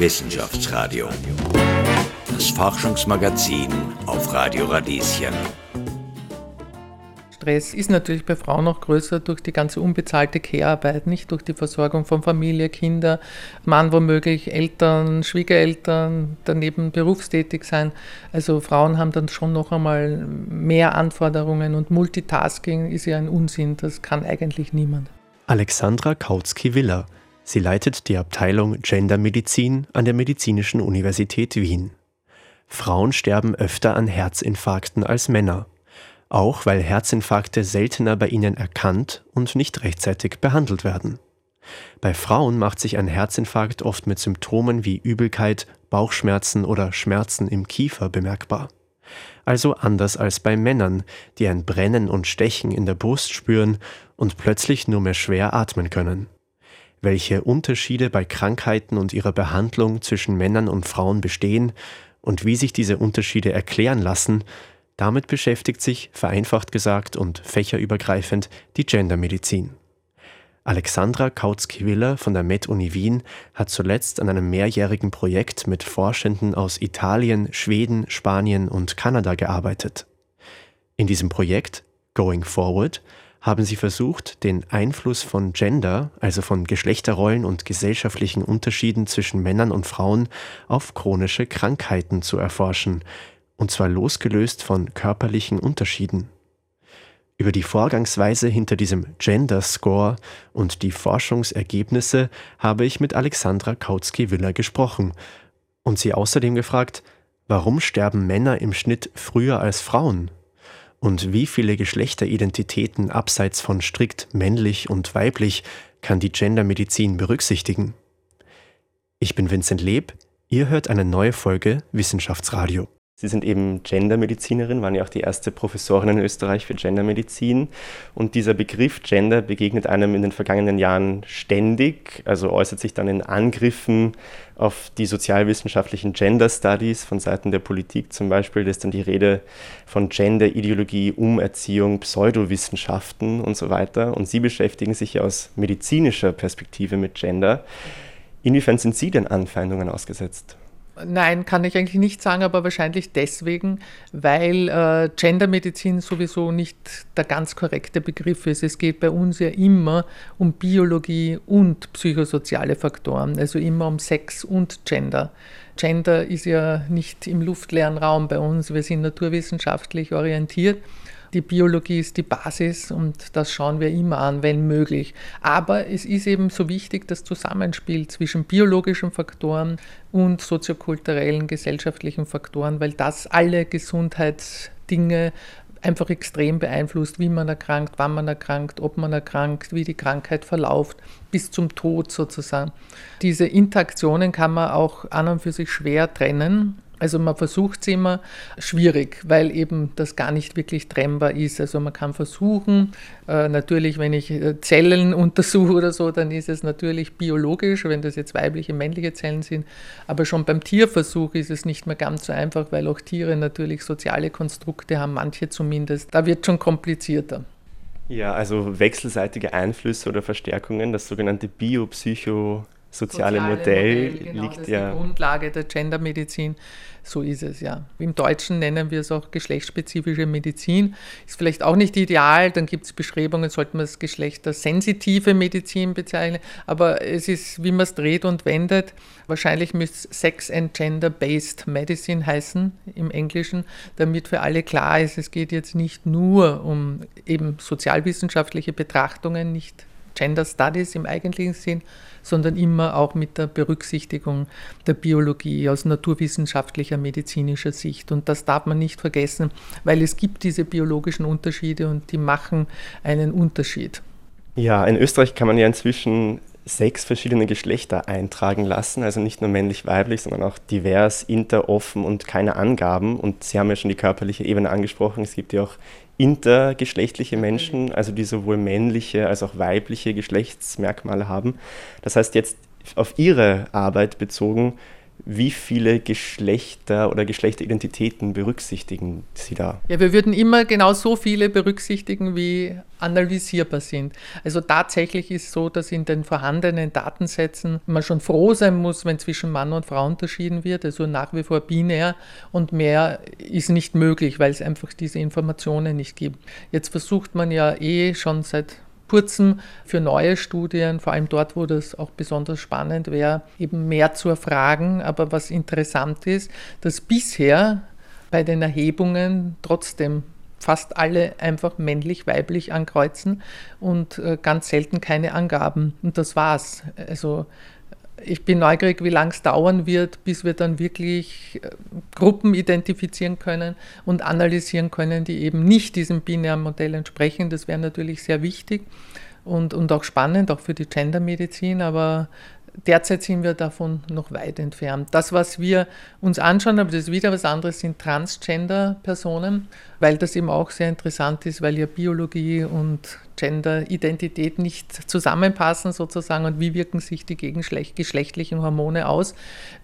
Wissenschaftsradio. Das Forschungsmagazin auf Radio Radieschen. Stress ist natürlich bei Frauen noch größer durch die ganze unbezahlte Care-Arbeit, nicht durch die Versorgung von Familie, Kinder, Mann womöglich, Eltern, Schwiegereltern, daneben berufstätig sein. Also Frauen haben dann schon noch einmal mehr Anforderungen und Multitasking ist ja ein Unsinn, das kann eigentlich niemand. Alexandra Kautsky-Willer Sie leitet die Abteilung Gendermedizin an der Medizinischen Universität Wien. Frauen sterben öfter an Herzinfarkten als Männer, auch weil Herzinfarkte seltener bei ihnen erkannt und nicht rechtzeitig behandelt werden. Bei Frauen macht sich ein Herzinfarkt oft mit Symptomen wie Übelkeit, Bauchschmerzen oder Schmerzen im Kiefer bemerkbar. Also anders als bei Männern, die ein Brennen und Stechen in der Brust spüren und plötzlich nur mehr schwer atmen können welche Unterschiede bei Krankheiten und ihrer Behandlung zwischen Männern und Frauen bestehen und wie sich diese Unterschiede erklären lassen, damit beschäftigt sich, vereinfacht gesagt und fächerübergreifend, die Gendermedizin. Alexandra Kautsky-Willer von der Med-Uni Wien hat zuletzt an einem mehrjährigen Projekt mit Forschenden aus Italien, Schweden, Spanien und Kanada gearbeitet. In diesem Projekt Going Forward haben sie versucht, den Einfluss von Gender, also von Geschlechterrollen und gesellschaftlichen Unterschieden zwischen Männern und Frauen, auf chronische Krankheiten zu erforschen, und zwar losgelöst von körperlichen Unterschieden. Über die Vorgangsweise hinter diesem Gender Score und die Forschungsergebnisse habe ich mit Alexandra Kautsky-Willer gesprochen und sie außerdem gefragt, warum sterben Männer im Schnitt früher als Frauen? Und wie viele Geschlechteridentitäten abseits von strikt männlich und weiblich kann die Gendermedizin berücksichtigen? Ich bin Vincent Leb, ihr hört eine neue Folge Wissenschaftsradio. Sie sind eben Gendermedizinerin, waren ja auch die erste Professorin in Österreich für Gendermedizin. Und dieser Begriff Gender begegnet einem in den vergangenen Jahren ständig, also äußert sich dann in Angriffen auf die sozialwissenschaftlichen Gender Studies von Seiten der Politik zum Beispiel. Da ist dann die Rede von Gender-Ideologie, Umerziehung, Pseudowissenschaften und so weiter. Und Sie beschäftigen sich ja aus medizinischer Perspektive mit Gender. Inwiefern sind Sie den Anfeindungen ausgesetzt? Nein, kann ich eigentlich nicht sagen, aber wahrscheinlich deswegen, weil äh, Gendermedizin sowieso nicht der ganz korrekte Begriff ist. Es geht bei uns ja immer um Biologie und psychosoziale Faktoren, also immer um Sex und Gender. Gender ist ja nicht im luftleeren Raum bei uns, wir sind naturwissenschaftlich orientiert die Biologie ist die Basis und das schauen wir immer an, wenn möglich. Aber es ist eben so wichtig, das Zusammenspiel zwischen biologischen Faktoren und soziokulturellen, gesellschaftlichen Faktoren, weil das alle Gesundheitsdinge einfach extrem beeinflusst, wie man erkrankt, wann man erkrankt, ob man erkrankt, wie die Krankheit verläuft, bis zum Tod sozusagen. Diese Interaktionen kann man auch an und für sich schwer trennen. Also man versucht es immer schwierig, weil eben das gar nicht wirklich trennbar ist. Also man kann versuchen, äh, natürlich, wenn ich äh, Zellen untersuche oder so, dann ist es natürlich biologisch, wenn das jetzt weibliche, männliche Zellen sind. Aber schon beim Tierversuch ist es nicht mehr ganz so einfach, weil auch Tiere natürlich soziale Konstrukte haben, manche zumindest. Da wird schon komplizierter. Ja, also wechselseitige Einflüsse oder Verstärkungen, das sogenannte Biopsycho- soziale, soziale Modell, Modell genau, liegt das ja. Die Grundlage der Gendermedizin, so ist es ja. Im Deutschen nennen wir es auch geschlechtsspezifische Medizin. Ist vielleicht auch nicht ideal, dann gibt es Beschreibungen, sollte man es geschlechtersensitive Medizin bezeichnen, aber es ist, wie man es dreht und wendet. Wahrscheinlich müsste es Sex and Gender-Based Medicine heißen im Englischen, damit für alle klar ist, es geht jetzt nicht nur um eben sozialwissenschaftliche Betrachtungen, nicht Gender Studies im eigentlichen Sinn, sondern immer auch mit der Berücksichtigung der Biologie aus naturwissenschaftlicher, medizinischer Sicht. Und das darf man nicht vergessen, weil es gibt diese biologischen Unterschiede und die machen einen Unterschied. Ja, in Österreich kann man ja inzwischen sechs verschiedene Geschlechter eintragen lassen, also nicht nur männlich-weiblich, sondern auch divers, inter, offen und keine Angaben. Und Sie haben ja schon die körperliche Ebene angesprochen. Es gibt ja auch intergeschlechtliche Menschen, also die sowohl männliche als auch weibliche Geschlechtsmerkmale haben. Das heißt jetzt auf Ihre Arbeit bezogen, wie viele Geschlechter oder Geschlechteridentitäten berücksichtigen Sie da? Ja, wir würden immer genau so viele berücksichtigen, wie analysierbar sind. Also tatsächlich ist es so, dass in den vorhandenen Datensätzen man schon froh sein muss, wenn zwischen Mann und Frau unterschieden wird, also nach wie vor binär und mehr ist nicht möglich, weil es einfach diese Informationen nicht gibt. Jetzt versucht man ja eh schon seit kurzem für neue Studien, vor allem dort, wo das auch besonders spannend wäre, eben mehr zu erfragen. Aber was interessant ist, dass bisher bei den Erhebungen trotzdem fast alle einfach männlich-weiblich ankreuzen und äh, ganz selten keine Angaben. Und das war's. Also ich bin neugierig, wie lange es dauern wird, bis wir dann wirklich äh, Gruppen identifizieren können und analysieren können, die eben nicht diesem binären Modell entsprechen. Das wäre natürlich sehr wichtig und, und auch spannend, auch für die Gendermedizin, aber derzeit sind wir davon noch weit entfernt. Das, was wir uns anschauen, aber das ist wieder was anderes, sind Transgender-Personen, weil das eben auch sehr interessant ist, weil ja Biologie und Gender-Identität nicht zusammenpassen sozusagen und wie wirken sich die geschlechtlichen Hormone aus?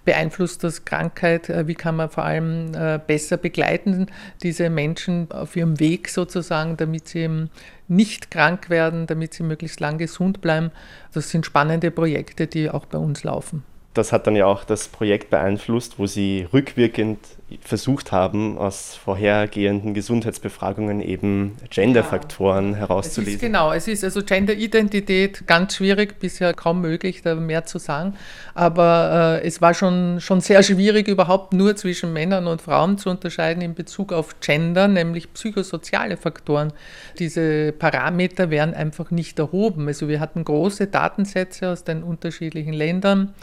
Beeinflusst das Krankheit? Äh, wie kann man vor allem äh, besser begleiten, diese Menschen auf ihrem Weg sozusagen, damit sie eben nicht krank werden, damit sie möglichst lang gesund bleiben? Das sind spannende Projekte, die auch bei uns laufen das hat dann ja auch das Projekt beeinflusst, wo sie rückwirkend versucht haben, aus vorhergehenden Gesundheitsbefragungen eben Genderfaktoren ja. herauszulesen. Es genau, es ist also Genderidentität ganz schwierig, bisher kaum möglich, da mehr zu sagen. Aber äh, es war schon, schon sehr schwierig, überhaupt nur zwischen Männern und Frauen zu unterscheiden in Bezug auf Gender, nämlich psychosoziale Faktoren. Diese Parameter werden einfach nicht erhoben. Also wir hatten große Datensätze aus den unterschiedlichen Ländern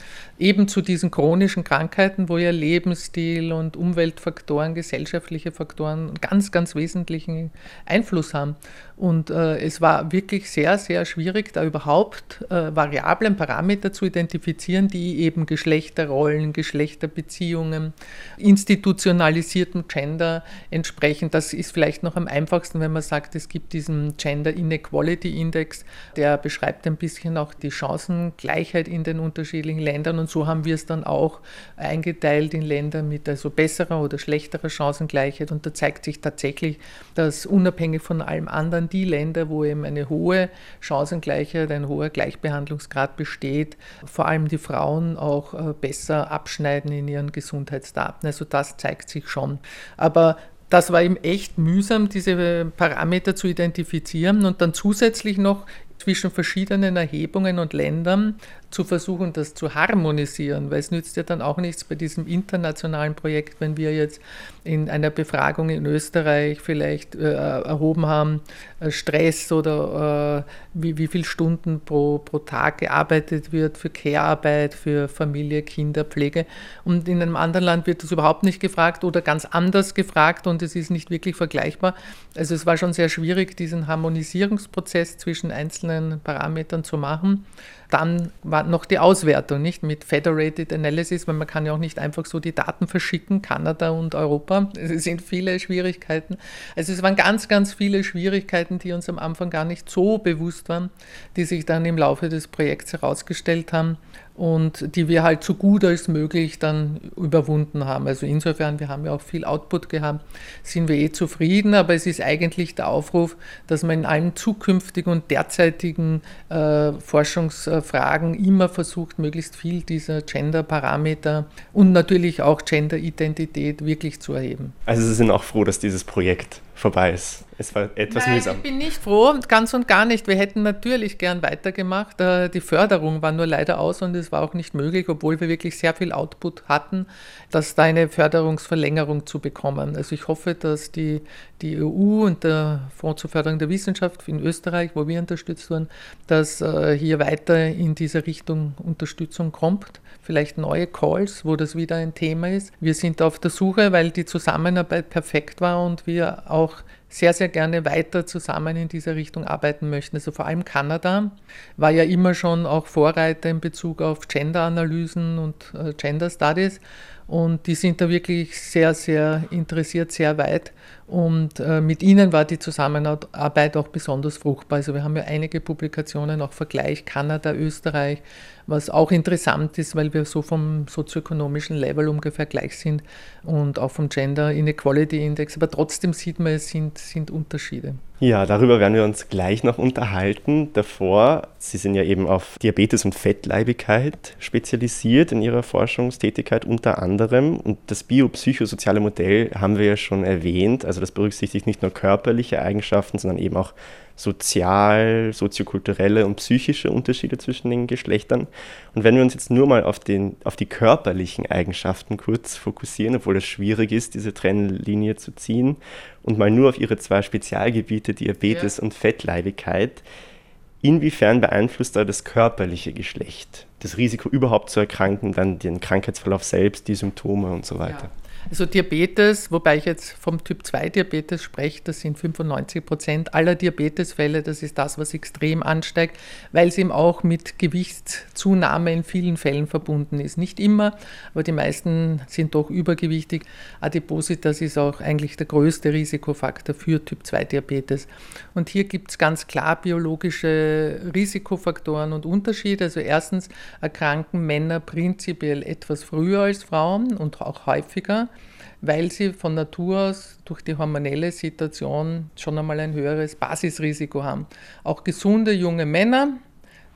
eben zu diesen chronischen Krankheiten, wo ja Lebensstil und Umweltfaktoren, gesellschaftliche Faktoren ganz, ganz wesentlichen Einfluss haben. Und äh, es war wirklich sehr, sehr schwierig, da überhaupt äh, Variablen, Parameter zu identifizieren, die eben Geschlechterrollen, Geschlechterbeziehungen, institutionalisiertem Gender entsprechen. Das ist vielleicht noch am einfachsten, wenn man sagt, es gibt diesen Gender Inequality Index, der beschreibt ein bisschen auch die Chancengleichheit in den unterschiedlichen Ländern. Und so haben wir es dann auch eingeteilt in Länder mit also besserer oder schlechterer Chancengleichheit. Und da zeigt sich tatsächlich, dass unabhängig von allem anderen die Länder, wo eben eine hohe Chancengleichheit, ein hoher Gleichbehandlungsgrad besteht, vor allem die Frauen auch äh, besser abschneiden in ihren Gesundheitsdaten. Also das zeigt sich schon. Aber das war eben echt mühsam, diese Parameter zu identifizieren und dann zusätzlich noch zwischen verschiedenen Erhebungen und Ländern zu versuchen, das zu harmonisieren, weil es nützt ja dann auch nichts bei diesem internationalen Projekt, wenn wir jetzt in einer Befragung in Österreich vielleicht äh, erhoben haben, äh, Stress oder äh, wie, wie viele Stunden pro, pro Tag gearbeitet wird für Care-Arbeit, für Familie, Kinder, Pflege. Und in einem anderen Land wird das überhaupt nicht gefragt oder ganz anders gefragt und es ist nicht wirklich vergleichbar. Also es war schon sehr schwierig, diesen Harmonisierungsprozess zwischen einzelnen Parametern zu machen dann war noch die Auswertung, nicht mit Federated Analysis, weil man kann ja auch nicht einfach so die Daten verschicken, Kanada und Europa. Es sind viele Schwierigkeiten. Also es waren ganz, ganz viele Schwierigkeiten, die uns am Anfang gar nicht so bewusst waren, die sich dann im Laufe des Projekts herausgestellt haben und die wir halt so gut als möglich dann überwunden haben. Also insofern, wir haben ja auch viel Output gehabt, sind wir eh zufrieden, aber es ist eigentlich der Aufruf, dass man in allen zukünftigen und derzeitigen äh, Forschungsfragen immer versucht, möglichst viel dieser Gender-Parameter und natürlich auch Gender-Identität wirklich zu erheben. Also Sie sind auch froh, dass dieses Projekt vorbei ist. Es war etwas Nein, mühsam. Ich bin nicht froh, ganz und gar nicht. Wir hätten natürlich gern weitergemacht. Äh, die Förderung war nur leider aus und es war auch nicht möglich, obwohl wir wirklich sehr viel Output hatten, dass da eine Förderungsverlängerung zu bekommen. Also ich hoffe, dass die, die EU und der Fonds zur Förderung der Wissenschaft in Österreich, wo wir unterstützt wurden, dass äh, hier weiter in diese Richtung Unterstützung kommt. Vielleicht neue Calls, wo das wieder ein Thema ist. Wir sind auf der Suche, weil die Zusammenarbeit perfekt war und wir auch sehr, sehr gerne weiter zusammen in dieser Richtung arbeiten möchten. Also vor allem Kanada war ja immer schon auch Vorreiter in Bezug auf Gender-Analysen und äh, Gender Studies. Und die sind da wirklich sehr, sehr interessiert, sehr weit. Und äh, mit ihnen war die Zusammenarbeit auch besonders fruchtbar. Also wir haben ja einige Publikationen, auch Vergleich Kanada, Österreich, was auch interessant ist, weil wir so vom sozioökonomischen Level ungefähr gleich sind und auch vom Gender Inequality Index. Aber trotzdem sieht man, es sind, sind Unterschiede. Ja, darüber werden wir uns gleich noch unterhalten. Davor, Sie sind ja eben auf Diabetes und Fettleibigkeit spezialisiert in Ihrer Forschungstätigkeit unter anderem. Und das biopsychosoziale Modell haben wir ja schon erwähnt. Also das berücksichtigt nicht nur körperliche Eigenschaften, sondern eben auch sozial, soziokulturelle und psychische Unterschiede zwischen den Geschlechtern. Und wenn wir uns jetzt nur mal auf, den, auf die körperlichen Eigenschaften kurz fokussieren, obwohl es schwierig ist, diese Trennlinie zu ziehen, und mal nur auf ihre zwei Spezialgebiete, Diabetes ja. und Fettleibigkeit, inwiefern beeinflusst da das körperliche Geschlecht das Risiko überhaupt zu erkranken, dann den Krankheitsverlauf selbst, die Symptome und so weiter? Ja. Also Diabetes, wobei ich jetzt vom Typ 2 Diabetes spreche, das sind 95 Prozent aller Diabetesfälle. Das ist das, was extrem ansteigt, weil es eben auch mit Gewichtszunahme in vielen Fällen verbunden ist. Nicht immer, aber die meisten sind doch übergewichtig. Adipositas ist auch eigentlich der größte Risikofaktor für Typ 2 Diabetes. Und hier gibt es ganz klar biologische Risikofaktoren und Unterschiede. Also erstens erkranken Männer prinzipiell etwas früher als Frauen und auch häufiger weil sie von Natur aus durch die hormonelle Situation schon einmal ein höheres Basisrisiko haben. Auch gesunde junge Männer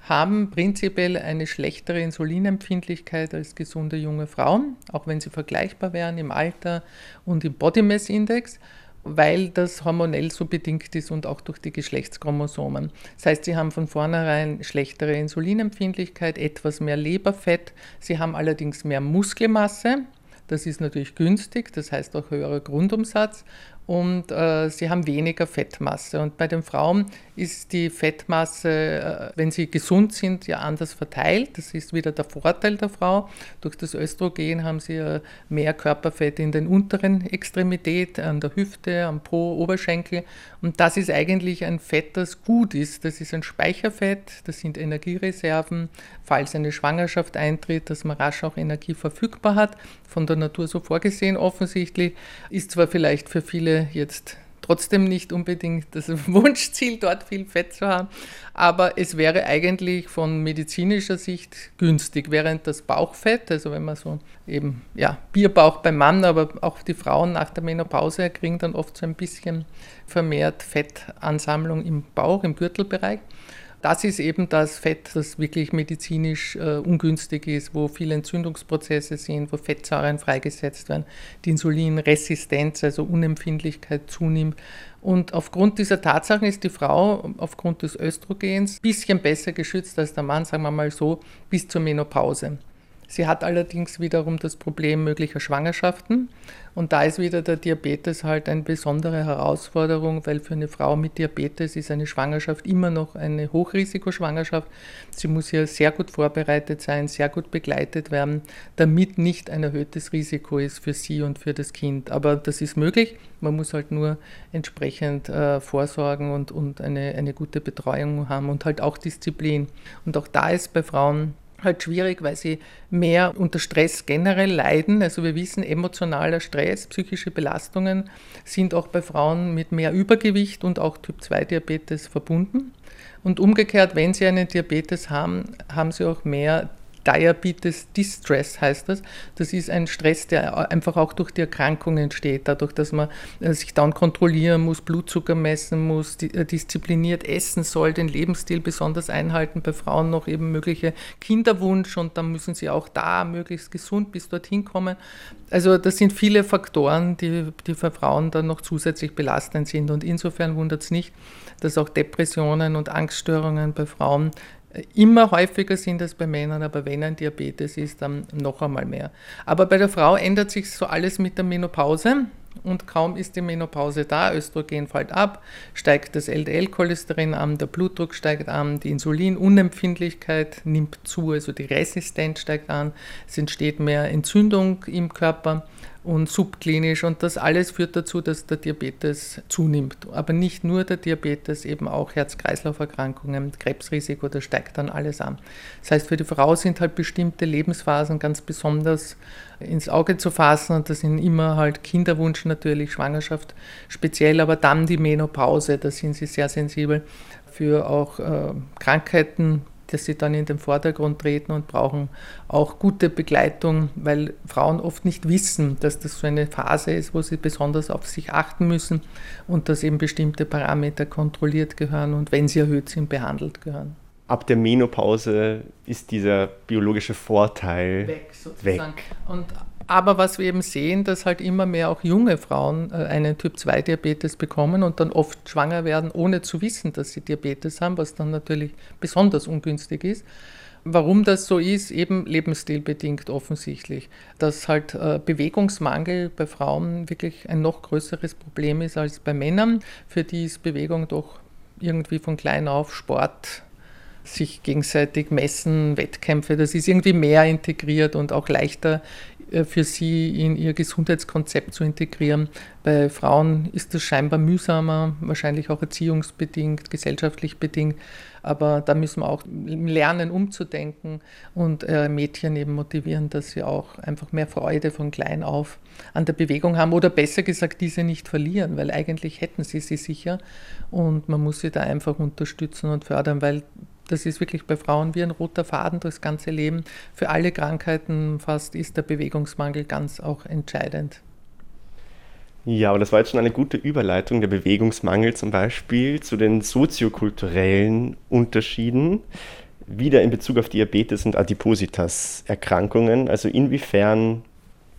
haben prinzipiell eine schlechtere Insulinempfindlichkeit als gesunde junge Frauen, auch wenn sie vergleichbar wären im Alter und im Body Mass Index, weil das hormonell so bedingt ist und auch durch die Geschlechtschromosomen. Das heißt, sie haben von vornherein schlechtere Insulinempfindlichkeit, etwas mehr Leberfett, sie haben allerdings mehr Muskelmasse, das ist natürlich günstig, das heißt auch höherer Grundumsatz und äh, sie haben weniger Fettmasse. Und bei den Frauen ist die Fettmasse, äh, wenn sie gesund sind, ja anders verteilt. Das ist wieder der Vorteil der Frau. Durch das Östrogen haben sie äh, mehr Körperfett in den unteren Extremität, an der Hüfte, am Po, Oberschenkel. Und das ist eigentlich ein Fett, das gut ist. Das ist ein Speicherfett, das sind Energiereserven, falls eine Schwangerschaft eintritt, dass man rasch auch Energie verfügbar hat. Von der Natur so vorgesehen offensichtlich. Ist zwar vielleicht für viele jetzt trotzdem nicht unbedingt das Wunschziel, dort viel Fett zu haben, aber es wäre eigentlich von medizinischer Sicht günstig, während das Bauchfett, also wenn man so eben, ja, Bierbauch beim Mann, aber auch die Frauen nach der Menopause kriegen dann oft so ein bisschen vermehrt Fettansammlung im Bauch, im Gürtelbereich. Das ist eben das Fett, das wirklich medizinisch äh, ungünstig ist, wo viele Entzündungsprozesse sind, wo Fettsäuren freigesetzt werden, die Insulinresistenz, also Unempfindlichkeit zunimmt. Und aufgrund dieser Tatsachen ist die Frau aufgrund des Östrogens ein bisschen besser geschützt als der Mann, sagen wir mal so, bis zur Menopause. Sie hat allerdings wiederum das Problem möglicher Schwangerschaften. Und da ist wieder der Diabetes halt eine besondere Herausforderung, weil für eine Frau mit Diabetes ist eine Schwangerschaft immer noch eine Hochrisikoschwangerschaft. Sie muss ja sehr gut vorbereitet sein, sehr gut begleitet werden, damit nicht ein erhöhtes Risiko ist für sie und für das Kind. Aber das ist möglich. Man muss halt nur entsprechend äh, vorsorgen und, und eine, eine gute Betreuung haben und halt auch Disziplin. Und auch da ist bei Frauen halt schwierig, weil sie mehr unter Stress generell leiden. Also wir wissen, emotionaler Stress, psychische Belastungen sind auch bei Frauen mit mehr Übergewicht und auch Typ-2-Diabetes verbunden. Und umgekehrt, wenn sie einen Diabetes haben, haben sie auch mehr Diabetes Distress heißt das. Das ist ein Stress, der einfach auch durch die Erkrankung entsteht, dadurch, dass man äh, sich dann kontrollieren muss, Blutzucker messen muss, äh, diszipliniert essen soll, den Lebensstil besonders einhalten, bei Frauen noch eben mögliche Kinderwunsch und dann müssen sie auch da möglichst gesund bis dorthin kommen. Also das sind viele Faktoren, die, die für Frauen dann noch zusätzlich belastend sind und insofern wundert es nicht, dass auch Depressionen und Angststörungen bei Frauen immer häufiger sind als bei Männern, aber wenn ein Diabetes ist, dann noch einmal mehr. Aber bei der Frau ändert sich so alles mit der Menopause und kaum ist die Menopause da, Östrogen fällt ab, steigt das LDL-Cholesterin an, der Blutdruck steigt an, die Insulinunempfindlichkeit nimmt zu, also die Resistenz steigt an, es entsteht mehr Entzündung im Körper und subklinisch und das alles führt dazu, dass der Diabetes zunimmt. Aber nicht nur der Diabetes, eben auch Herz-Kreislauf-Erkrankungen, Krebsrisiko, das steigt dann alles an. Das heißt, für die Frau sind halt bestimmte Lebensphasen ganz besonders ins Auge zu fassen und das sind immer halt Kinderwunsch natürlich, Schwangerschaft speziell, aber dann die Menopause, da sind sie sehr sensibel für auch äh, Krankheiten, dass sie dann in den Vordergrund treten und brauchen auch gute Begleitung, weil Frauen oft nicht wissen, dass das so eine Phase ist, wo sie besonders auf sich achten müssen und dass eben bestimmte Parameter kontrolliert gehören und wenn sie erhöht sind, behandelt gehören. Ab der Menopause ist dieser biologische Vorteil weg. Sozusagen. weg. Und aber was wir eben sehen, dass halt immer mehr auch junge Frauen äh, einen Typ-2-Diabetes bekommen und dann oft schwanger werden, ohne zu wissen, dass sie Diabetes haben, was dann natürlich besonders ungünstig ist. Warum das so ist, eben lebensstilbedingt offensichtlich. Dass halt äh, Bewegungsmangel bei Frauen wirklich ein noch größeres Problem ist als bei Männern. Für die ist Bewegung doch irgendwie von klein auf Sport, sich gegenseitig messen, Wettkämpfe, das ist irgendwie mehr integriert und auch leichter für sie in ihr Gesundheitskonzept zu integrieren. Bei Frauen ist das scheinbar mühsamer, wahrscheinlich auch erziehungsbedingt, gesellschaftlich bedingt, aber da müssen wir auch lernen, umzudenken und äh, Mädchen eben motivieren, dass sie auch einfach mehr Freude von klein auf an der Bewegung haben oder besser gesagt, diese nicht verlieren, weil eigentlich hätten sie sie sicher und man muss sie da einfach unterstützen und fördern, weil das ist wirklich bei Frauen wie ein roter Faden durchs ganze Leben. Für alle Krankheiten fast ist der Bewegungsmangel ganz auch entscheidend. Ja, aber das war jetzt schon eine gute Überleitung, der Bewegungsmangel zum Beispiel, zu den soziokulturellen Unterschieden, wieder in Bezug auf Diabetes und Adipositas-Erkrankungen. Also inwiefern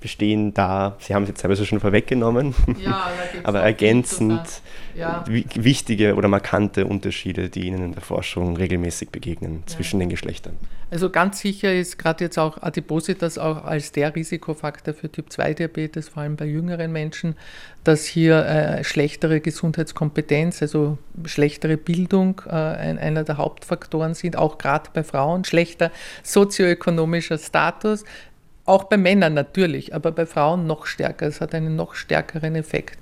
bestehen da, Sie haben es jetzt teilweise schon vorweggenommen, ja, aber ergänzend ja. wichtige oder markante Unterschiede, die Ihnen in der Forschung regelmäßig begegnen zwischen den Geschlechtern. Also ganz sicher ist gerade jetzt auch Adipositas auch als der Risikofaktor für Typ-2-Diabetes, vor allem bei jüngeren Menschen, dass hier äh, schlechtere Gesundheitskompetenz, also schlechtere Bildung äh, ein, einer der Hauptfaktoren sind, auch gerade bei Frauen, schlechter sozioökonomischer Status, auch bei Männern natürlich, aber bei Frauen noch stärker. Es hat einen noch stärkeren Effekt.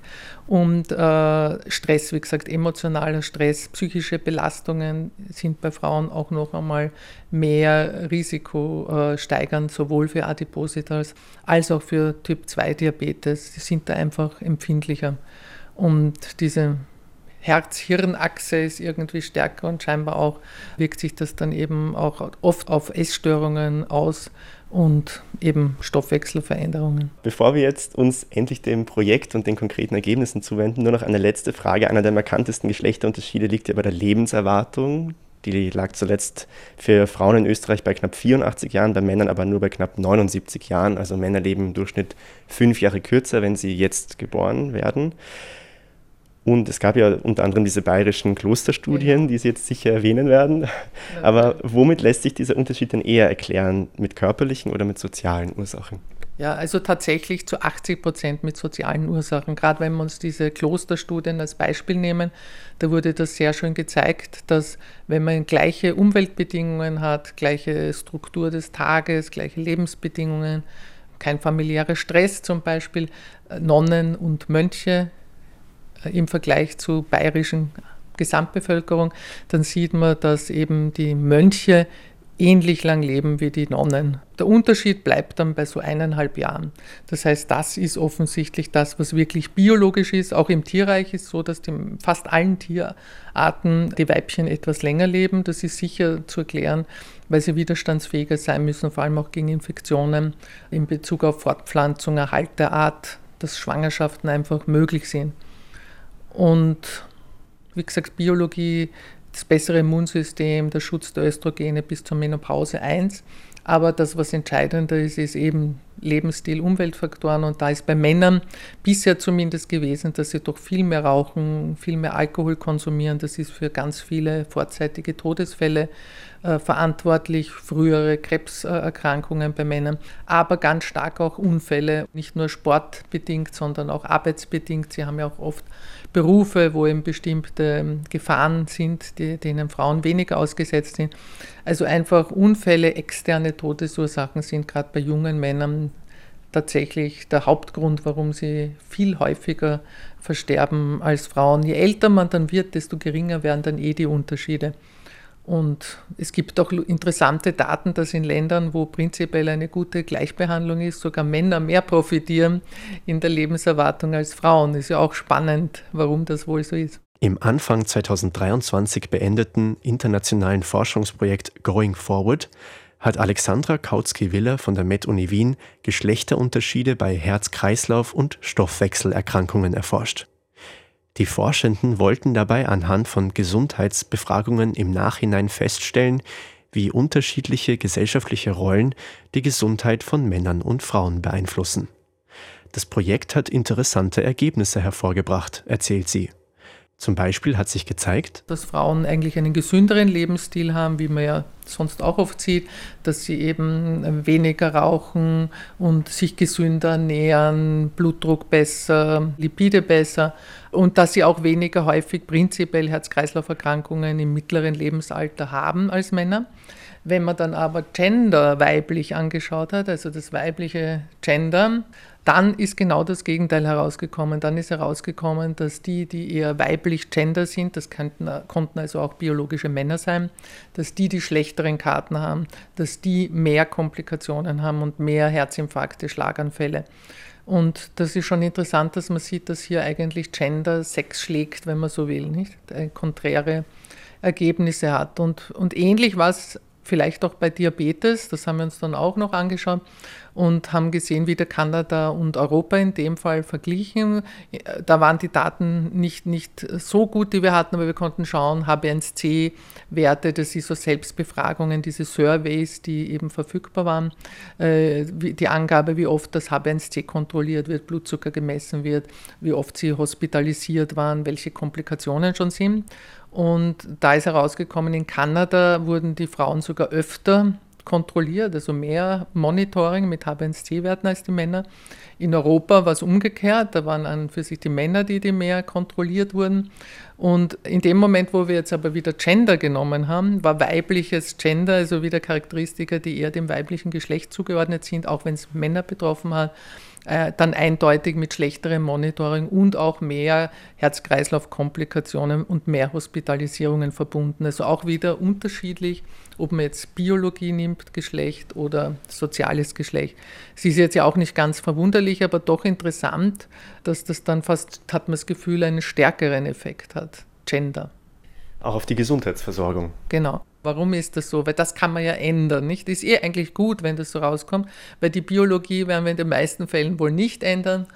Und äh, Stress, wie gesagt, emotionaler Stress, psychische Belastungen sind bei Frauen auch noch einmal mehr Risiko äh, steigern, sowohl für Adipositas als auch für Typ-2-Diabetes. Sie sind da einfach empfindlicher. Und diese Herz-Hirn-Achse ist irgendwie stärker und scheinbar auch wirkt sich das dann eben auch oft auf Essstörungen aus und eben Stoffwechselveränderungen. Bevor wir jetzt uns endlich dem Projekt und den konkreten Ergebnissen zuwenden, nur noch eine letzte Frage. Einer der markantesten Geschlechterunterschiede liegt ja bei der Lebenserwartung. Die lag zuletzt für Frauen in Österreich bei knapp 84 Jahren, bei Männern aber nur bei knapp 79 Jahren. Also Männer leben im Durchschnitt fünf Jahre kürzer, wenn sie jetzt geboren werden. Und es gab ja unter anderem diese bayerischen Klosterstudien, die Sie jetzt sicher erwähnen werden. Aber womit lässt sich dieser Unterschied denn eher erklären? Mit körperlichen oder mit sozialen Ursachen? Ja, also tatsächlich zu 80 Prozent mit sozialen Ursachen. Gerade wenn wir uns diese Klosterstudien als Beispiel nehmen, da wurde das sehr schön gezeigt, dass wenn man gleiche Umweltbedingungen hat, gleiche Struktur des Tages, gleiche Lebensbedingungen, kein familiärer Stress zum Beispiel, Nonnen und Mönche im Vergleich zur bayerischen Gesamtbevölkerung, dann sieht man, dass eben die Mönche ähnlich lang leben wie die Nonnen. Der Unterschied bleibt dann bei so eineinhalb Jahren. Das heißt, das ist offensichtlich das, was wirklich biologisch ist. Auch im Tierreich ist es so, dass die, fast allen Tierarten die Weibchen etwas länger leben. Das ist sicher zu erklären, weil sie widerstandsfähiger sein müssen, vor allem auch gegen Infektionen in Bezug auf Fortpflanzung, Erhalt der Art, dass Schwangerschaften einfach möglich sind. Und wie gesagt, Biologie, das bessere Immunsystem, der Schutz der Östrogene bis zur Menopause 1. Aber das, was entscheidender ist, ist eben Lebensstil, Umweltfaktoren. Und da ist bei Männern bisher zumindest gewesen, dass sie doch viel mehr rauchen, viel mehr Alkohol konsumieren. Das ist für ganz viele vorzeitige Todesfälle äh, verantwortlich, frühere Krebserkrankungen bei Männern, aber ganz stark auch Unfälle, nicht nur sportbedingt, sondern auch arbeitsbedingt. Sie haben ja auch oft Berufe, wo eben bestimmte ähm, Gefahren sind, die, denen Frauen weniger ausgesetzt sind. Also einfach Unfälle, externe Todesursachen sind gerade bei jungen Männern tatsächlich der Hauptgrund, warum sie viel häufiger versterben als Frauen. Je älter man dann wird, desto geringer werden dann eh die Unterschiede. Und es gibt auch interessante Daten, dass in Ländern, wo prinzipiell eine gute Gleichbehandlung ist, sogar Männer mehr profitieren in der Lebenserwartung als Frauen. Ist ja auch spannend, warum das wohl so ist. Im Anfang 2023 beendeten internationalen Forschungsprojekt Going Forward hat Alexandra Kautsky-Willer von der Med-Uni Wien Geschlechterunterschiede bei Herz-Kreislauf- und Stoffwechselerkrankungen erforscht. Die Forschenden wollten dabei anhand von Gesundheitsbefragungen im Nachhinein feststellen, wie unterschiedliche gesellschaftliche Rollen die Gesundheit von Männern und Frauen beeinflussen. Das Projekt hat interessante Ergebnisse hervorgebracht, erzählt sie. Zum Beispiel hat sich gezeigt, dass Frauen eigentlich einen gesünderen Lebensstil haben, wie man ja sonst auch oft sieht, dass sie eben weniger rauchen und sich gesünder ernähren, Blutdruck besser, Lipide besser und dass sie auch weniger häufig prinzipiell Herz-Kreislauf-Erkrankungen im mittleren Lebensalter haben als Männer. Wenn man dann aber Gender weiblich angeschaut hat, also das weibliche Gender, dann ist genau das Gegenteil herausgekommen. Dann ist herausgekommen, dass die, die eher weiblich Gender sind, das könnten, konnten also auch biologische Männer sein, dass die die schlechteren Karten haben, dass die mehr Komplikationen haben und mehr Herzinfarkte, Schlaganfälle. Und das ist schon interessant, dass man sieht, dass hier eigentlich Gender Sex schlägt, wenn man so will, nicht? Konträre Ergebnisse hat. Und, und ähnlich war es vielleicht auch bei Diabetes, das haben wir uns dann auch noch angeschaut und haben gesehen, wie der Kanada und Europa in dem Fall verglichen. Da waren die Daten nicht, nicht so gut, die wir hatten, aber wir konnten schauen, HB1C-Werte, das sind so Selbstbefragungen, diese Surveys, die eben verfügbar waren, äh, die Angabe, wie oft das HB1C kontrolliert wird, Blutzucker gemessen wird, wie oft sie hospitalisiert waren, welche Komplikationen schon sind. Und da ist herausgekommen, in Kanada wurden die Frauen sogar öfter kontrolliert, also mehr Monitoring mit H1C-Werten als die Männer. In Europa war es umgekehrt, da waren an für sich die Männer, die, die mehr kontrolliert wurden. Und in dem Moment, wo wir jetzt aber wieder Gender genommen haben, war weibliches Gender, also wieder Charakteristika, die eher dem weiblichen Geschlecht zugeordnet sind, auch wenn es Männer betroffen hat, äh, dann eindeutig mit schlechterem Monitoring und auch mehr Herz-Kreislauf-Komplikationen und mehr Hospitalisierungen verbunden. Also auch wieder unterschiedlich, ob man jetzt Biologie nimmt, Geschlecht oder soziales Geschlecht. Es ist jetzt ja auch nicht ganz verwunderlich, aber doch interessant, dass das dann fast, hat man das Gefühl, einen stärkeren Effekt hat. Gender. Auch auf die Gesundheitsversorgung. Genau. Warum ist das so? Weil das kann man ja ändern, nicht? Ist eh eigentlich gut, wenn das so rauskommt, weil die Biologie werden wir in den meisten Fällen wohl nicht ändern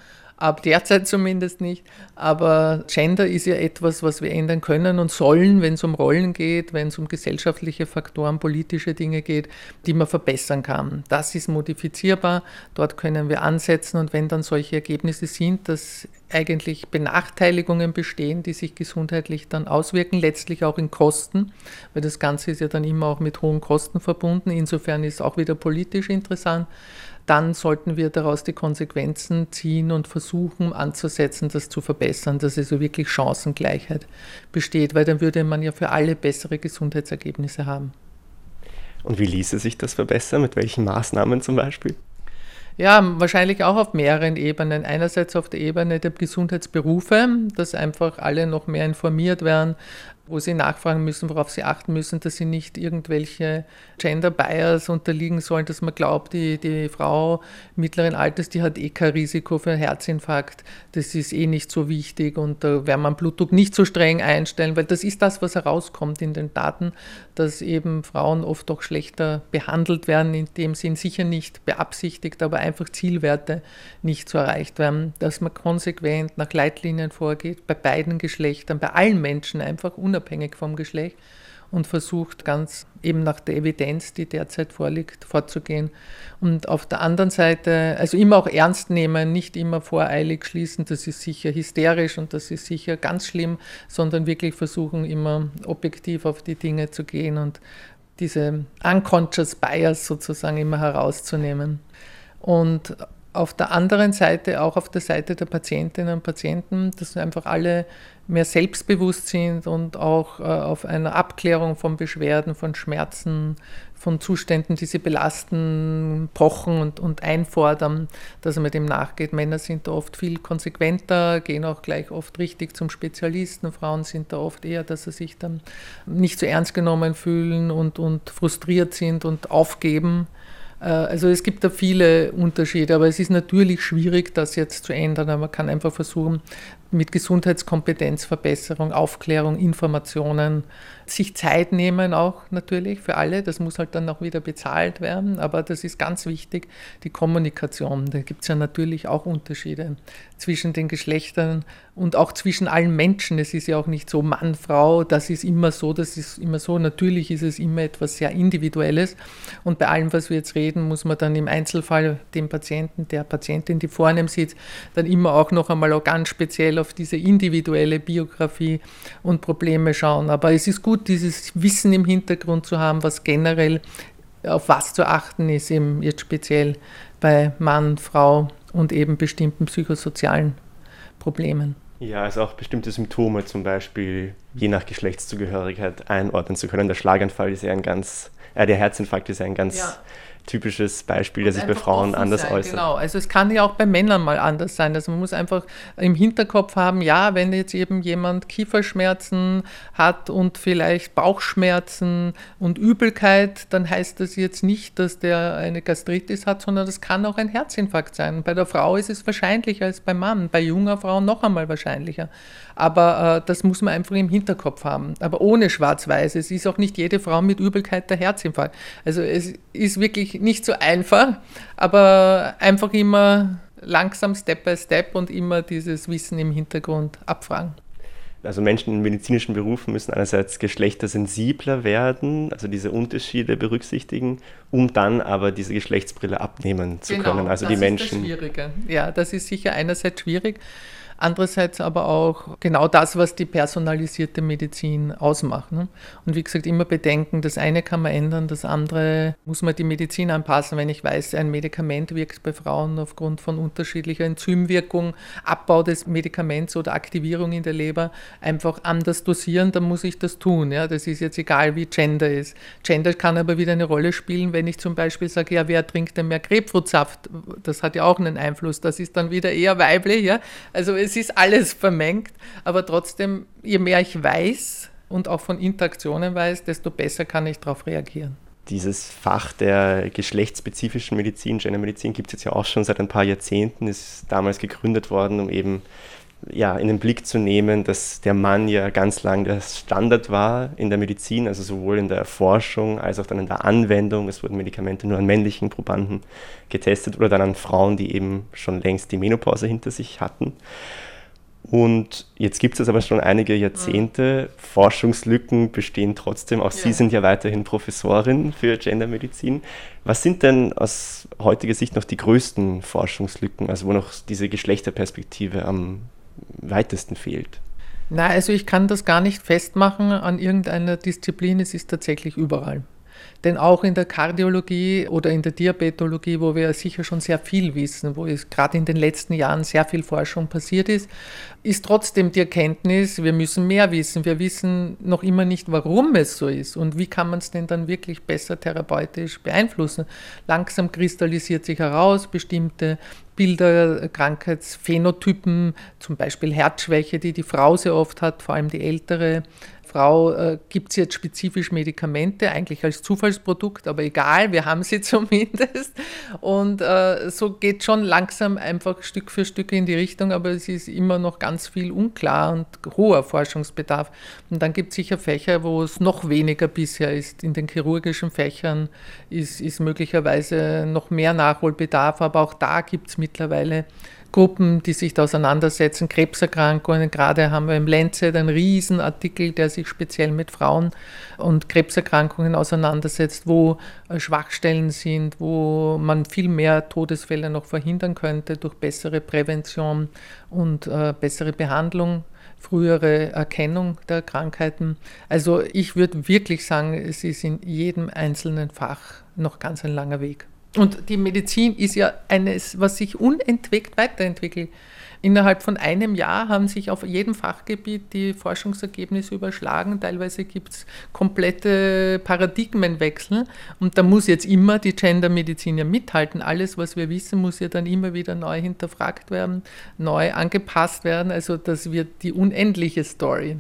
ab derzeit zumindest nicht. Aber Gender ist ja etwas, was wir ändern können und sollen, wenn es um Rollen geht, wenn es um gesellschaftliche Faktoren, politische Dinge geht, die man verbessern kann. Das ist modifizierbar, dort können wir ansetzen und wenn dann solche Ergebnisse sind, dass eigentlich Benachteiligungen bestehen, die sich gesundheitlich dann auswirken, letztlich auch in Kosten, weil das Ganze ist ja dann immer auch mit hohen Kosten verbunden. Insofern ist es auch wieder politisch interessant dann sollten wir daraus die Konsequenzen ziehen und versuchen anzusetzen, das zu verbessern, dass also wirklich Chancengleichheit besteht, weil dann würde man ja für alle bessere Gesundheitsergebnisse haben. Und wie ließe sich das verbessern? Mit welchen Maßnahmen zum Beispiel? Ja, wahrscheinlich auch auf mehreren Ebenen. Einerseits auf der Ebene der Gesundheitsberufe, dass einfach alle noch mehr informiert werden, wo sie nachfragen müssen, worauf sie achten müssen, dass sie nicht irgendwelche Gender Bias unterliegen sollen, dass man glaubt, die, die Frau mittleren Alters, die hat eh kein Risiko für einen Herzinfarkt, das ist eh nicht so wichtig und da werden man Blutdruck nicht so streng einstellen, weil das ist das, was herauskommt in den Daten, dass eben Frauen oft auch schlechter behandelt werden, in dem Sinn sicher nicht beabsichtigt, aber einfach Zielwerte nicht so erreicht werden, dass man konsequent nach Leitlinien vorgeht, bei beiden Geschlechtern, bei allen Menschen einfach unabhängig vom Geschlecht und versucht ganz eben nach der Evidenz, die derzeit vorliegt, vorzugehen. Und auf der anderen Seite, also immer auch ernst nehmen, nicht immer voreilig schließen, das ist sicher hysterisch und das ist sicher ganz schlimm, sondern wirklich versuchen, immer objektiv auf die Dinge zu gehen und diese unconscious bias sozusagen immer herauszunehmen. Und auf der anderen Seite, auch auf der Seite der Patientinnen und Patienten, dass einfach alle mehr selbstbewusst sind und auch äh, auf einer Abklärung von Beschwerden, von Schmerzen, von Zuständen, die sie belasten, pochen und, und einfordern, dass man dem nachgeht. Männer sind da oft viel konsequenter, gehen auch gleich oft richtig zum Spezialisten. Frauen sind da oft eher, dass sie sich dann nicht so ernst genommen fühlen und, und frustriert sind und aufgeben. Äh, also es gibt da viele Unterschiede, aber es ist natürlich schwierig, das jetzt zu ändern. Aber man kann einfach versuchen, mit Gesundheitskompetenzverbesserung, Aufklärung, Informationen, sich Zeit nehmen auch natürlich für alle. Das muss halt dann auch wieder bezahlt werden, aber das ist ganz wichtig, die Kommunikation. Da gibt es ja natürlich auch Unterschiede zwischen den Geschlechtern und auch zwischen allen Menschen. Es ist ja auch nicht so Mann, Frau, das ist immer so, das ist immer so. Natürlich ist es immer etwas sehr Individuelles und bei allem, was wir jetzt reden, muss man dann im Einzelfall dem Patienten, der Patientin, die vorne sitzt, dann immer auch noch einmal auch ganz speziell auf diese individuelle Biografie und Probleme schauen. Aber es ist gut, dieses Wissen im Hintergrund zu haben, was generell auf was zu achten ist, eben jetzt speziell bei Mann, Frau und eben bestimmten psychosozialen Problemen. Ja, also auch bestimmte Symptome zum Beispiel je nach Geschlechtszugehörigkeit einordnen zu können. Der Schlaganfall ist ja ein ganz, äh, der Herzinfarkt ist ja ein ganz ja typisches Beispiel, das sich bei Frauen anders sein, äußert. Genau, also es kann ja auch bei Männern mal anders sein. Also man muss einfach im Hinterkopf haben, ja, wenn jetzt eben jemand Kieferschmerzen hat und vielleicht Bauchschmerzen und Übelkeit, dann heißt das jetzt nicht, dass der eine Gastritis hat, sondern das kann auch ein Herzinfarkt sein. Bei der Frau ist es wahrscheinlicher als beim Mann, bei junger Frau noch einmal wahrscheinlicher. Aber äh, das muss man einfach im Hinterkopf haben. Aber ohne Schwarz-Weiß. Es ist auch nicht jede Frau mit Übelkeit der Herzinfarkt. Also es ist wirklich nicht so einfach, aber einfach immer langsam, Step by Step und immer dieses Wissen im Hintergrund abfragen. Also Menschen in medizinischen Berufen müssen einerseits geschlechtersensibler werden, also diese Unterschiede berücksichtigen, um dann aber diese Geschlechtsbrille abnehmen zu genau, können. Also das die Menschen. Ist das Schwierige. Ja, das ist sicher einerseits schwierig. Andererseits aber auch genau das, was die personalisierte Medizin ausmacht. Ne? Und wie gesagt, immer bedenken, das eine kann man ändern, das andere muss man die Medizin anpassen. Wenn ich weiß, ein Medikament wirkt bei Frauen aufgrund von unterschiedlicher Enzymwirkung, Abbau des Medikaments oder Aktivierung in der Leber einfach anders dosieren, dann muss ich das tun. Ja? Das ist jetzt egal, wie Gender ist. Gender kann aber wieder eine Rolle spielen, wenn ich zum Beispiel sage, ja, wer trinkt denn mehr Grapefruitsaft? Das hat ja auch einen Einfluss. Das ist dann wieder eher weiblich. Ja? Also es es ist alles vermengt, aber trotzdem, je mehr ich weiß und auch von Interaktionen weiß, desto besser kann ich darauf reagieren. Dieses Fach der geschlechtsspezifischen Medizin, Gendermedizin, gibt es jetzt ja auch schon seit ein paar Jahrzehnten, ist damals gegründet worden, um eben ja, in den Blick zu nehmen, dass der Mann ja ganz lang der Standard war in der Medizin, also sowohl in der Forschung als auch dann in der Anwendung. Es wurden Medikamente nur an männlichen Probanden getestet oder dann an Frauen, die eben schon längst die Menopause hinter sich hatten. Und jetzt gibt es aber schon einige Jahrzehnte. Mhm. Forschungslücken bestehen trotzdem. Auch ja. Sie sind ja weiterhin Professorin für Gendermedizin. Was sind denn aus heutiger Sicht noch die größten Forschungslücken, also wo noch diese Geschlechterperspektive am weitesten fehlt? Na, also ich kann das gar nicht festmachen an irgendeiner Disziplin, es ist tatsächlich überall. Denn auch in der Kardiologie oder in der Diabetologie, wo wir sicher schon sehr viel wissen, wo es gerade in den letzten Jahren sehr viel Forschung passiert ist, ist trotzdem die Erkenntnis, wir müssen mehr wissen. Wir wissen noch immer nicht, warum es so ist und wie kann man es denn dann wirklich besser therapeutisch beeinflussen. Langsam kristallisiert sich heraus, bestimmte Bilder, Krankheitsphänotypen, zum Beispiel Herzschwäche, die die Frau sehr oft hat, vor allem die ältere Frau äh, gibt es jetzt spezifisch Medikamente, eigentlich als Zufallsprodukt, aber egal, wir haben sie zumindest. Und äh, so geht schon langsam einfach Stück für Stück in die Richtung, aber es ist immer noch ganz viel unklar und hoher Forschungsbedarf. Und dann gibt es sicher Fächer, wo es noch weniger bisher ist. In den chirurgischen Fächern ist, ist möglicherweise noch mehr Nachholbedarf, aber auch da gibt es mittlerweile Gruppen, die sich da auseinandersetzen, Krebserkrankungen. Gerade haben wir im Lancet einen Riesenartikel, der sich speziell mit Frauen und Krebserkrankungen auseinandersetzt, wo äh, Schwachstellen sind, wo man viel mehr Todesfälle noch verhindern könnte durch bessere Prävention und äh, bessere Behandlung frühere Erkennung der Krankheiten. Also ich würde wirklich sagen, es ist in jedem einzelnen Fach noch ganz ein langer Weg. Und die Medizin ist ja eines, was sich unentwegt weiterentwickelt. Innerhalb von einem Jahr haben sich auf jedem Fachgebiet die Forschungsergebnisse überschlagen. Teilweise gibt es komplette Paradigmenwechsel. Und da muss jetzt immer die Gendermedizin ja mithalten. Alles, was wir wissen, muss ja dann immer wieder neu hinterfragt werden, neu angepasst werden. Also das wird die unendliche Story.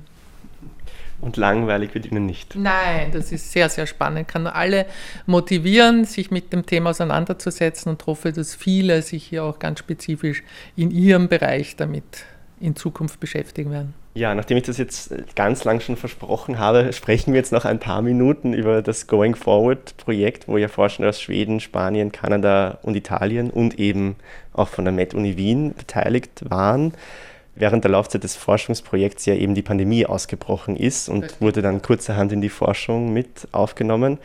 Und langweilig wird Ihnen nicht. Nein, das ist sehr, sehr spannend. Kann nur alle motivieren, sich mit dem Thema auseinanderzusetzen und hoffe, dass viele sich hier auch ganz spezifisch in ihrem Bereich damit in Zukunft beschäftigen werden. Ja, nachdem ich das jetzt ganz lang schon versprochen habe, sprechen wir jetzt noch ein paar Minuten über das Going Forward Projekt, wo ja Forscher aus Schweden, Spanien, Kanada und Italien und eben auch von der Med-Uni Wien beteiligt waren während der Laufzeit des Forschungsprojekts ja eben die Pandemie ausgebrochen ist und wurde dann kurzerhand in die Forschung mit aufgenommen.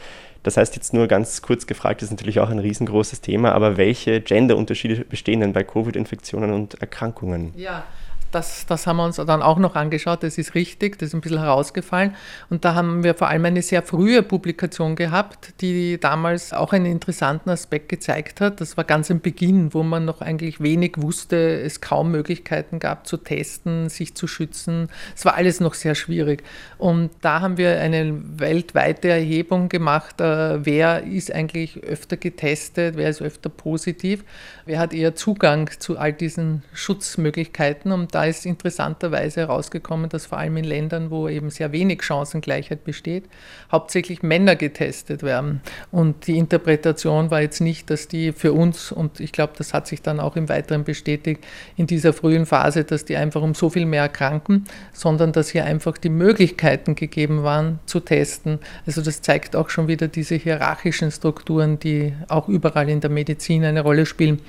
Das heißt jetzt nur ganz kurz gefragt, das ist natürlich auch ein riesengroßes Thema, aber welche Genderunterschiede bestehen denn bei Covid-Infektionen und Erkrankungen? Ja, das, das haben wir uns dann auch noch angeschaut, das ist richtig, das ist ein bisschen herausgefallen. Und da haben wir vor allem eine sehr frühe Publikation gehabt, die damals auch einen interessanten Aspekt gezeigt hat. Das war ganz im Beginn, wo man noch eigentlich wenig wusste, es kaum Möglichkeiten gab zu testen, sich zu schützen. Es war alles noch sehr schwierig. Und da haben wir eine weltweite Erhebung gemacht, äh, wer ist eigentlich öfter getestet, wer ist öfter positiv, wer hat eher Zugang zu all diesen Schutzmöglichkeiten. Und da ist interessanterweise herausgekommen, dass vor allem in Ländern, wo eben sehr wenig Chancengleichheit besteht, hauptsächlich Männer getestet werden. Und die Interpretation war jetzt nicht, dass die für uns, und ich glaube, das hat sich dann auch im Weiteren bestätigt, in dieser frühen Phase, dass die einfach um so viel mehr erkranken, sondern dass hier einfach die Möglichkeiten gegeben waren zu testen. Also das zeigt auch schon wieder diese hierarchischen Strukturen, die auch überall in der Medizin eine Rolle spielen.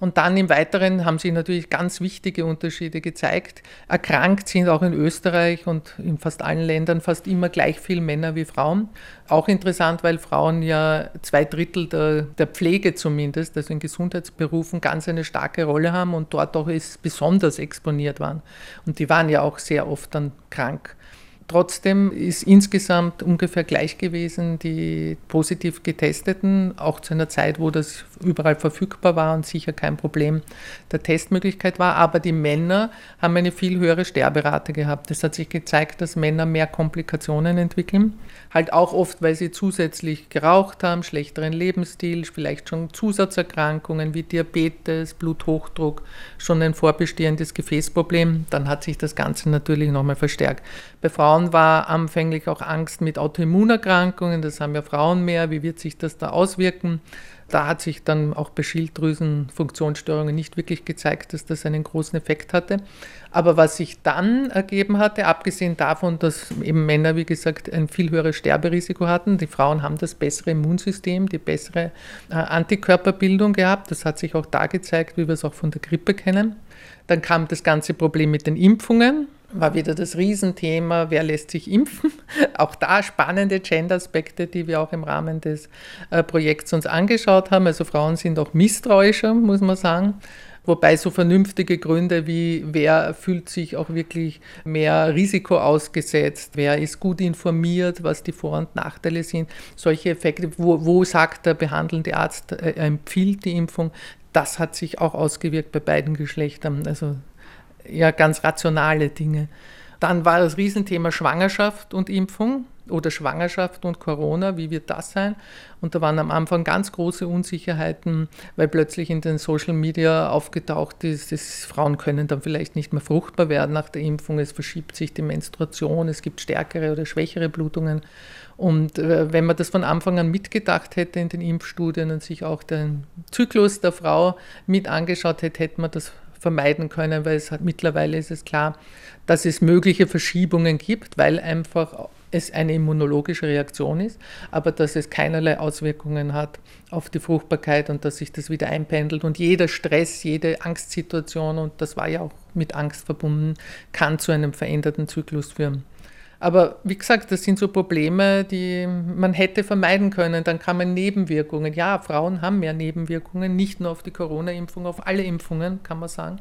Und dann im Weiteren haben sich natürlich ganz wichtige Unterschiede gezeigt. Erkrankt sind auch in Österreich und in fast allen Ländern fast immer gleich viele Männer wie Frauen. Auch interessant, weil Frauen ja zwei Drittel der, der Pflege zumindest, also in Gesundheitsberufen, ganz eine starke Rolle haben und dort auch besonders exponiert waren. Und die waren ja auch sehr oft dann krank. Trotzdem ist insgesamt ungefähr gleich gewesen die positiv getesteten, auch zu einer Zeit, wo das überall verfügbar war und sicher kein Problem der Testmöglichkeit war. Aber die Männer haben eine viel höhere Sterberate gehabt. Es hat sich gezeigt, dass Männer mehr Komplikationen entwickeln. Halt auch oft, weil sie zusätzlich geraucht haben, schlechteren Lebensstil, vielleicht schon Zusatzerkrankungen wie Diabetes, Bluthochdruck, schon ein vorbestehendes Gefäßproblem. Dann hat sich das Ganze natürlich nochmal verstärkt. Bei Frauen war anfänglich auch Angst mit Autoimmunerkrankungen, das haben ja Frauen mehr, wie wird sich das da auswirken? Da hat sich dann auch bei Schilddrüsenfunktionsstörungen nicht wirklich gezeigt, dass das einen großen Effekt hatte. Aber was sich dann ergeben hatte, abgesehen davon, dass eben Männer, wie gesagt, ein viel höheres Sterberisiko hatten, die Frauen haben das bessere Immunsystem, die bessere äh, Antikörperbildung gehabt. Das hat sich auch da gezeigt, wie wir es auch von der Grippe kennen. Dann kam das ganze Problem mit den Impfungen war wieder das Riesenthema, wer lässt sich impfen. Auch da spannende Gender-Aspekte, die wir auch im Rahmen des äh, Projekts uns angeschaut haben. Also Frauen sind auch misstrauischer, muss man sagen. Wobei so vernünftige Gründe wie wer fühlt sich auch wirklich mehr Risiko ausgesetzt, wer ist gut informiert, was die Vor- und Nachteile sind, solche Effekte, wo, wo sagt der behandelnde Arzt, äh, er empfiehlt die Impfung, das hat sich auch ausgewirkt bei beiden Geschlechtern. Also ja ganz rationale Dinge. Dann war das Riesenthema Schwangerschaft und Impfung oder Schwangerschaft und Corona, wie wird das sein? Und da waren am Anfang ganz große Unsicherheiten, weil plötzlich in den Social Media aufgetaucht ist, dass Frauen können dann vielleicht nicht mehr fruchtbar werden nach der Impfung, es verschiebt sich die Menstruation, es gibt stärkere oder schwächere Blutungen. Und äh, wenn man das von Anfang an mitgedacht hätte in den Impfstudien und sich auch den Zyklus der Frau mit angeschaut hätte, hätte man das vermeiden können, weil es hat, mittlerweile ist es klar, dass es mögliche Verschiebungen gibt, weil einfach es eine immunologische Reaktion ist, aber dass es keinerlei Auswirkungen hat auf die Fruchtbarkeit und dass sich das wieder einpendelt. Und jeder Stress, jede Angstsituation, und das war ja auch mit Angst verbunden, kann zu einem veränderten Zyklus führen. Aber wie gesagt, das sind so Probleme, die man hätte vermeiden können. Dann kann man Nebenwirkungen. Ja, Frauen haben mehr Nebenwirkungen, nicht nur auf die Corona-Impfung, auf alle Impfungen, kann man sagen.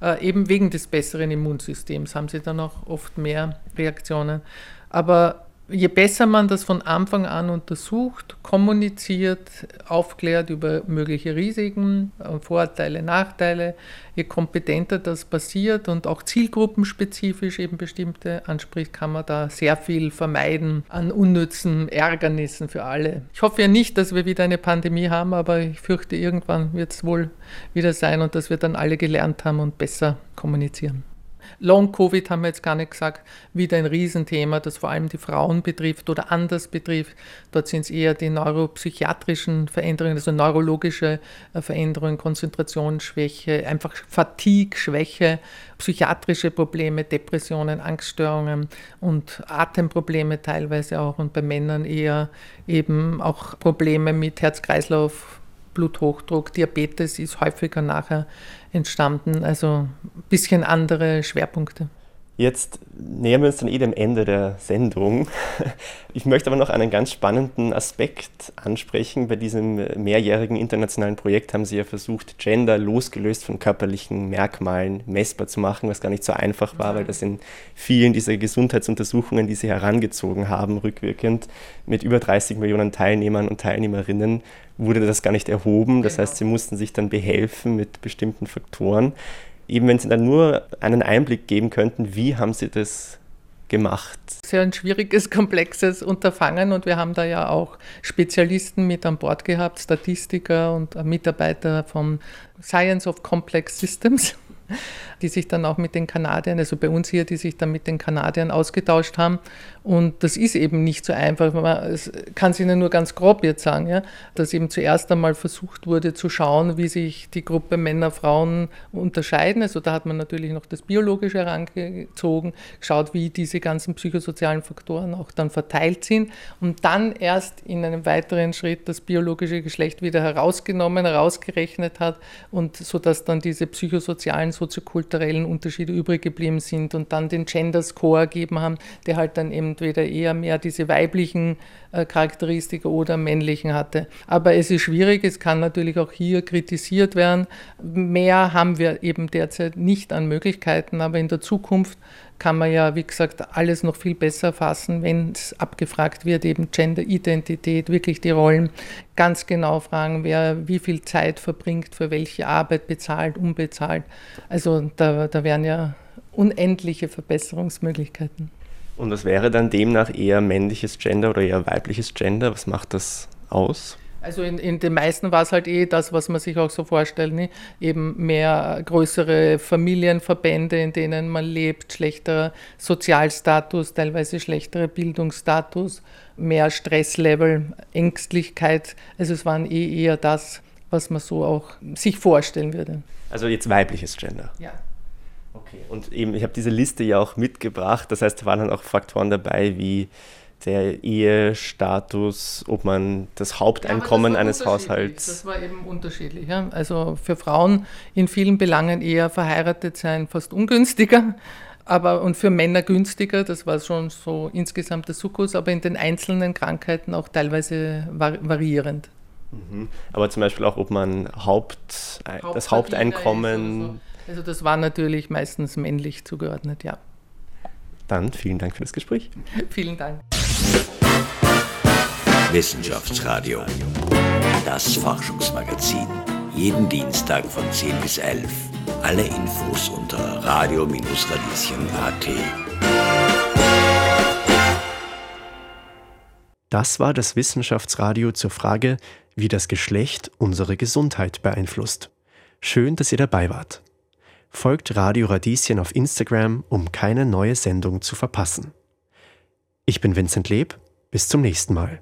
Äh, eben wegen des besseren Immunsystems haben sie dann auch oft mehr Reaktionen. Aber je besser man das von Anfang an untersucht, kommuniziert, aufklärt über mögliche Risiken, äh, Vorteile, Nachteile, je kompetenter das passiert und auch zielgruppenspezifisch eben bestimmte anspricht, kann man da sehr viel vermeiden an unnützen Ärgernissen für alle. Ich hoffe ja nicht, dass wir wieder eine Pandemie haben, aber ich fürchte, irgendwann wird es wohl wieder sein und dass wir dann alle gelernt haben und besser kommunizieren. Long-Covid haben wir jetzt gar nicht gesagt, wieder ein Riesenthema, das vor allem die Frauen betrifft oder anders betrifft. Dort sind es eher die neuropsychiatrischen Veränderungen, also neurologische äh, Veränderungen, Konzentrationsschwäche, einfach Fatigue, Schwäche, psychiatrische Probleme, Depressionen, Angststörungen und Atemprobleme teilweise auch und bei Männern eher eben auch Probleme mit Herz-Kreislauf. Bluthochdruck, Diabetes ist häufiger nachher entstanden. Also ein bisschen andere Schwerpunkte. Jetzt nähern wir uns dann eh dem Ende der Sendung. Ich möchte aber noch einen ganz spannenden Aspekt ansprechen. Bei diesem mehrjährigen internationalen Projekt haben Sie ja versucht, Gender losgelöst von körperlichen Merkmalen messbar zu machen, was gar nicht so einfach war, weil das in vielen dieser Gesundheitsuntersuchungen, die Sie herangezogen haben, rückwirkend mit über 30 Millionen Teilnehmern und Teilnehmerinnen, wurde das gar nicht erhoben. Das heißt, Sie mussten sich dann behelfen mit bestimmten Faktoren eben wenn Sie dann nur einen Einblick geben könnten, wie haben Sie das gemacht? Sehr ein schwieriges, komplexes Unterfangen und wir haben da ja auch Spezialisten mit an Bord gehabt, Statistiker und Mitarbeiter vom Science of Complex Systems die sich dann auch mit den Kanadiern, also bei uns hier, die sich dann mit den Kanadiern ausgetauscht haben. Und das ist eben nicht so einfach. Man kann es Ihnen nur ganz grob jetzt sagen, ja, dass eben zuerst einmal versucht wurde zu schauen, wie sich die Gruppe Männer, Frauen unterscheiden. Also da hat man natürlich noch das Biologische herangezogen, geschaut, wie diese ganzen psychosozialen Faktoren auch dann verteilt sind und dann erst in einem weiteren Schritt das biologische Geschlecht wieder herausgenommen, herausgerechnet hat und so dann diese psychosozialen, soziokulturellen Unterschiede übrig geblieben sind und dann den Gender Score gegeben haben, der halt dann entweder eher mehr diese weiblichen äh, oder männlichen hatte. Aber es ist schwierig, es kann natürlich auch hier kritisiert werden. Mehr haben wir eben derzeit nicht an Möglichkeiten, aber in der Zukunft kann man ja, wie gesagt, alles noch viel besser fassen, wenn es abgefragt wird, eben Gender-Identität, wirklich die Rollen, ganz genau fragen, wer wie viel Zeit verbringt, für welche Arbeit bezahlt, unbezahlt. Also da, da wären ja unendliche Verbesserungsmöglichkeiten. Und was wäre dann demnach eher männliches Gender oder eher weibliches Gender? Was macht das aus? Also in, in den meisten war es halt eh das, was man sich auch so vorstellt, ne? eben mehr größere Familienverbände, in denen man lebt, schlechterer Sozialstatus, teilweise schlechterer Bildungsstatus, mehr Stresslevel, Ängstlichkeit. Also es waren eh eher das, was man so auch sich vorstellen würde. Also jetzt weibliches Gender. Ja. Okay. Und eben, ich habe diese Liste ja auch mitgebracht. Das heißt, da waren dann auch Faktoren dabei wie der Ehestatus, ob man das Haupteinkommen ja, das eines Haushalts. Das war eben unterschiedlich. Ja? Also für Frauen in vielen Belangen eher verheiratet sein fast ungünstiger. Aber und für Männer günstiger, das war schon so insgesamt der Sukkus, aber in den einzelnen Krankheiten auch teilweise variierend. Mhm. Aber zum Beispiel auch, ob man Haupt, das Haupteinkommen also das war natürlich meistens männlich zugeordnet, ja. Dann vielen Dank für das Gespräch. vielen Dank. Wissenschaftsradio, das Forschungsmagazin. Jeden Dienstag von 10 bis 11. Alle Infos unter radio-radieschen.at. Das war das Wissenschaftsradio zur Frage, wie das Geschlecht unsere Gesundheit beeinflusst. Schön, dass ihr dabei wart folgt Radio Radieschen auf Instagram, um keine neue Sendung zu verpassen. Ich bin Vincent Leb, bis zum nächsten Mal.